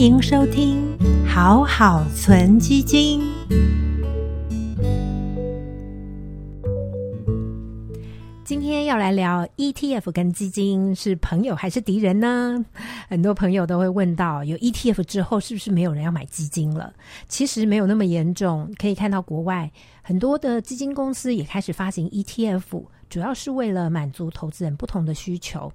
迎收听好好存基金。今天要来聊 ETF 跟基金是朋友还是敌人呢？很多朋友都会问到，有 ETF 之后是不是没有人要买基金了？其实没有那么严重，可以看到国外很多的基金公司也开始发行 ETF，主要是为了满足投资人不同的需求。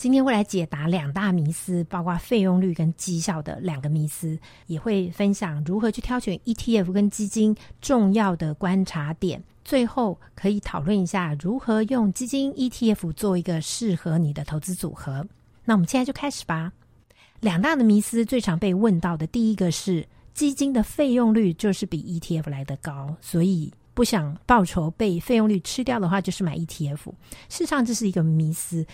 今天会来解答两大迷思，包括费用率跟绩效的两个迷思，也会分享如何去挑选 ETF 跟基金重要的观察点。最后可以讨论一下如何用基金 ETF 做一个适合你的投资组合。那我们现在就开始吧。两大的迷思最常被问到的第一个是基金的费用率就是比 ETF 来得高，所以不想报酬被费用率吃掉的话，就是买 ETF。事实上这是一个迷思。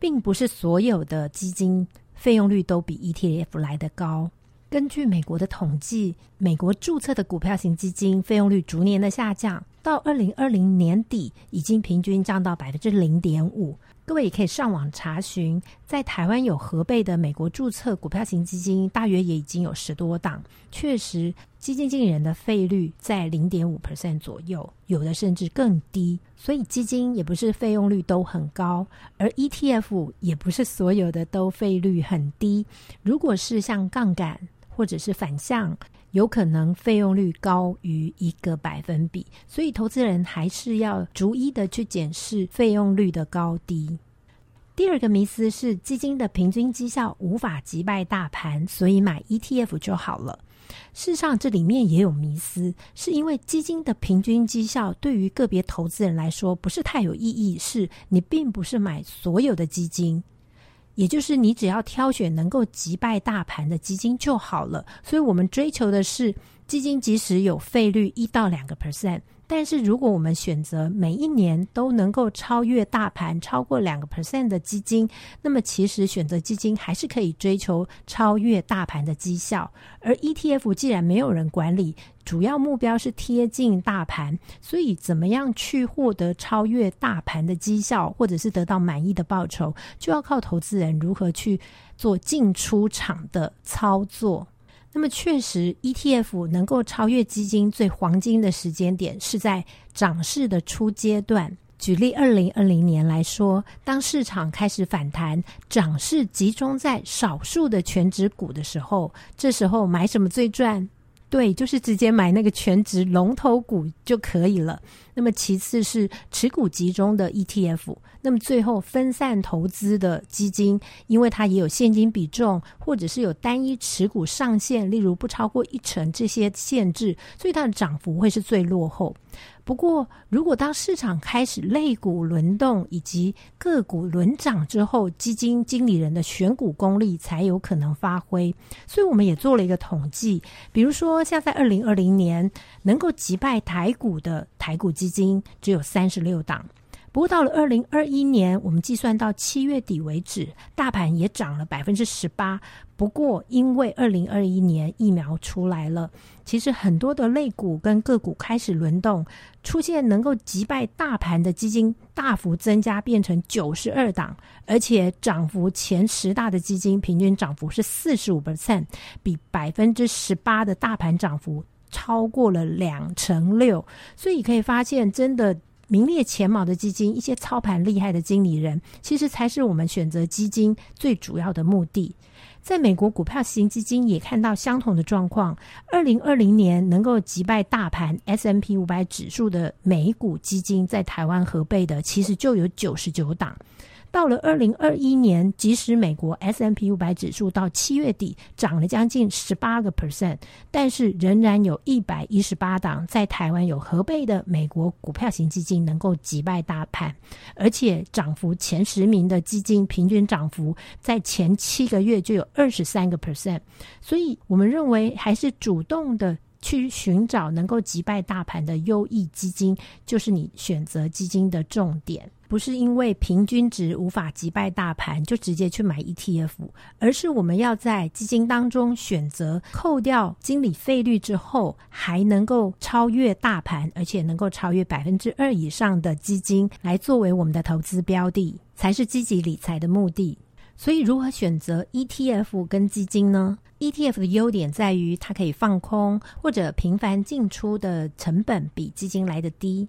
并不是所有的基金费用率都比 ETF 来得高。根据美国的统计，美国注册的股票型基金费用率逐年的下降，到二零二零年底已经平均降到百分之零点五。各位也可以上网查询，在台湾有核备的美国注册股票型基金，大约也已经有十多档。确实，基金经理人的费率在零点五 percent 左右，有的甚至更低。所以，基金也不是费用率都很高，而 ETF 也不是所有的都费率很低。如果是像杠杆或者是反向，有可能费用率高于一个百分比，所以投资人还是要逐一的去检视费用率的高低。第二个迷思是基金的平均绩效无法击败大盘，所以买 ETF 就好了。事实上，这里面也有迷思，是因为基金的平均绩效对于个别投资人来说不是太有意义，是你并不是买所有的基金。也就是你只要挑选能够击败大盘的基金就好了，所以我们追求的是基金即使有费率一到两个 percent。但是，如果我们选择每一年都能够超越大盘超过两个 percent 的基金，那么其实选择基金还是可以追求超越大盘的绩效。而 ETF 既然没有人管理，主要目标是贴近大盘，所以怎么样去获得超越大盘的绩效，或者是得到满意的报酬，就要靠投资人如何去做进出场的操作。那么确实，ETF 能够超越基金最黄金的时间点是在涨势的初阶段。举例，二零二零年来说，当市场开始反弹，涨势集中在少数的全指股的时候，这时候买什么最赚？对，就是直接买那个全职龙头股就可以了。那么其次是持股集中的 ETF，那么最后分散投资的基金，因为它也有现金比重，或者是有单一持股上限，例如不超过一成这些限制，所以它的涨幅会是最落后。不过，如果当市场开始类股轮动以及个股轮涨之后，基金经理人的选股功力才有可能发挥。所以，我们也做了一个统计，比如说，像在二零二零年能够击败台股的台股基金只有三十六档。不过，到了二零二一年，我们计算到七月底为止，大盘也涨了百分之十八。不过，因为二零二一年疫苗出来了，其实很多的类股跟个股开始轮动，出现能够击败大盘的基金大幅增加，变成九十二档，而且涨幅前十大的基金平均涨幅是四十五 percent，比百分之十八的大盘涨幅超过了两成六。所以可以发现，真的。名列前茅的基金，一些操盘厉害的经理人，其实才是我们选择基金最主要的目的。在美国股票型基金也看到相同的状况。二零二零年能够击败大盘 S M P 五百指数的美股基金，在台湾合备的其实就有九十九档。到了二零二一年，即使美国 S M P 五百指数到七月底涨了将近十八个 percent，但是仍然有一百一十八档在台湾有合备的美国股票型基金能够击败大盘，而且涨幅前十名的基金平均涨幅在前七个月就有二十三个 percent，所以我们认为还是主动的。去寻找能够击败大盘的优异基金，就是你选择基金的重点。不是因为平均值无法击败大盘就直接去买 ETF，而是我们要在基金当中选择扣掉经理费率之后，还能够超越大盘，而且能够超越百分之二以上的基金，来作为我们的投资标的，才是积极理财的目的。所以，如何选择 ETF 跟基金呢？ETF 的优点在于它可以放空或者频繁进出的成本比基金来的低。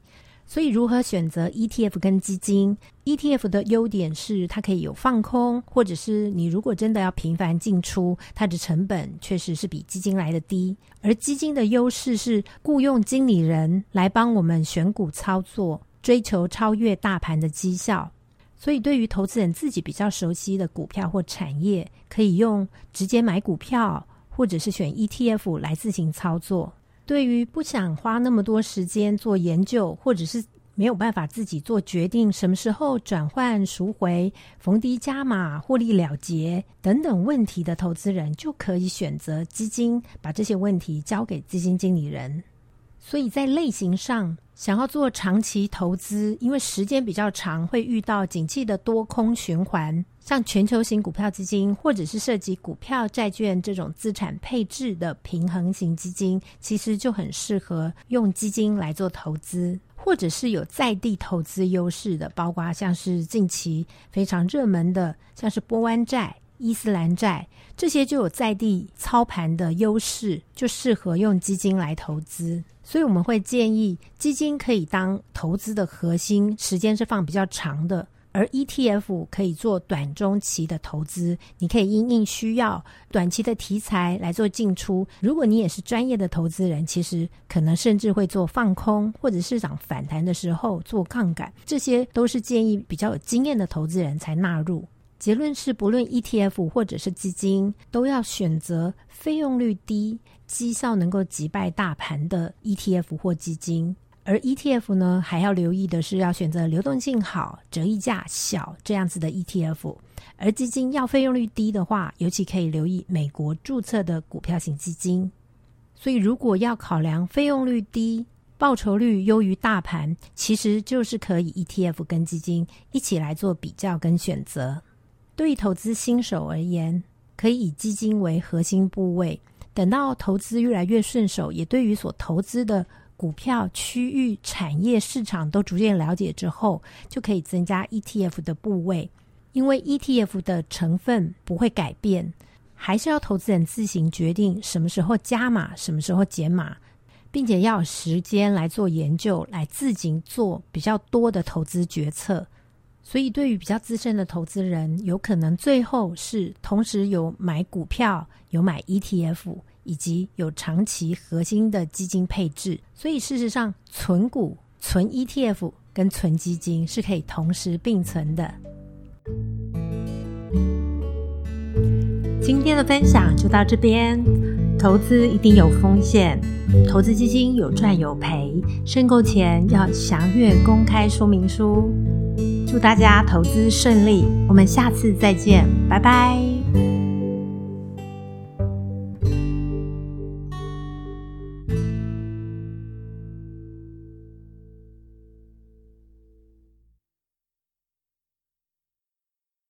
所以，如何选择 ETF 跟基金？ETF 的优点是它可以有放空，或者是你如果真的要频繁进出，它的成本确实是比基金来的低。而基金的优势是雇佣经理人来帮我们选股操作，追求超越大盘的绩效。所以，对于投资人自己比较熟悉的股票或产业，可以用直接买股票，或者是选 ETF 来自行操作。对于不想花那么多时间做研究，或者是没有办法自己做决定什么时候转换赎回、逢低加码、获利了结等等问题的投资人，就可以选择基金，把这些问题交给基金经理人。所以在类型上，想要做长期投资，因为时间比较长，会遇到景气的多空循环，像全球型股票基金，或者是涉及股票、债券这种资产配置的平衡型基金，其实就很适合用基金来做投资，或者是有在地投资优势的，包括像是近期非常热门的，像是波湾债。伊斯兰债这些就有在地操盘的优势，就适合用基金来投资。所以我们会建议基金可以当投资的核心，时间是放比较长的，而 ETF 可以做短中期的投资。你可以因应需要短期的题材来做进出。如果你也是专业的投资人，其实可能甚至会做放空，或者市场反弹的时候做杠杆，这些都是建议比较有经验的投资人才纳入。结论是，不论 ETF 或者是基金，都要选择费用率低、绩效能够击败大盘的 ETF 或基金。而 ETF 呢，还要留意的是要选择流动性好、折溢价小这样子的 ETF。而基金要费用率低的话，尤其可以留意美国注册的股票型基金。所以，如果要考量费用率低、报酬率优于大盘，其实就是可以 ETF 跟基金一起来做比较跟选择。对于投资新手而言，可以以基金为核心部位。等到投资越来越顺手，也对于所投资的股票、区域、产业、市场都逐渐了解之后，就可以增加 ETF 的部位。因为 ETF 的成分不会改变，还是要投资人自行决定什么时候加码、什么时候减码，并且要有时间来做研究，来自行做比较多的投资决策。所以，对于比较资深的投资人，有可能最后是同时有买股票、有买 ETF，以及有长期核心的基金配置。所以，事实上，存股、存 ETF 跟存基金是可以同时并存的。今天的分享就到这边。投资一定有风险，投资基金有赚有赔，申购前要详阅公开说明书。祝大家投资顺利，我们下次再见，拜拜。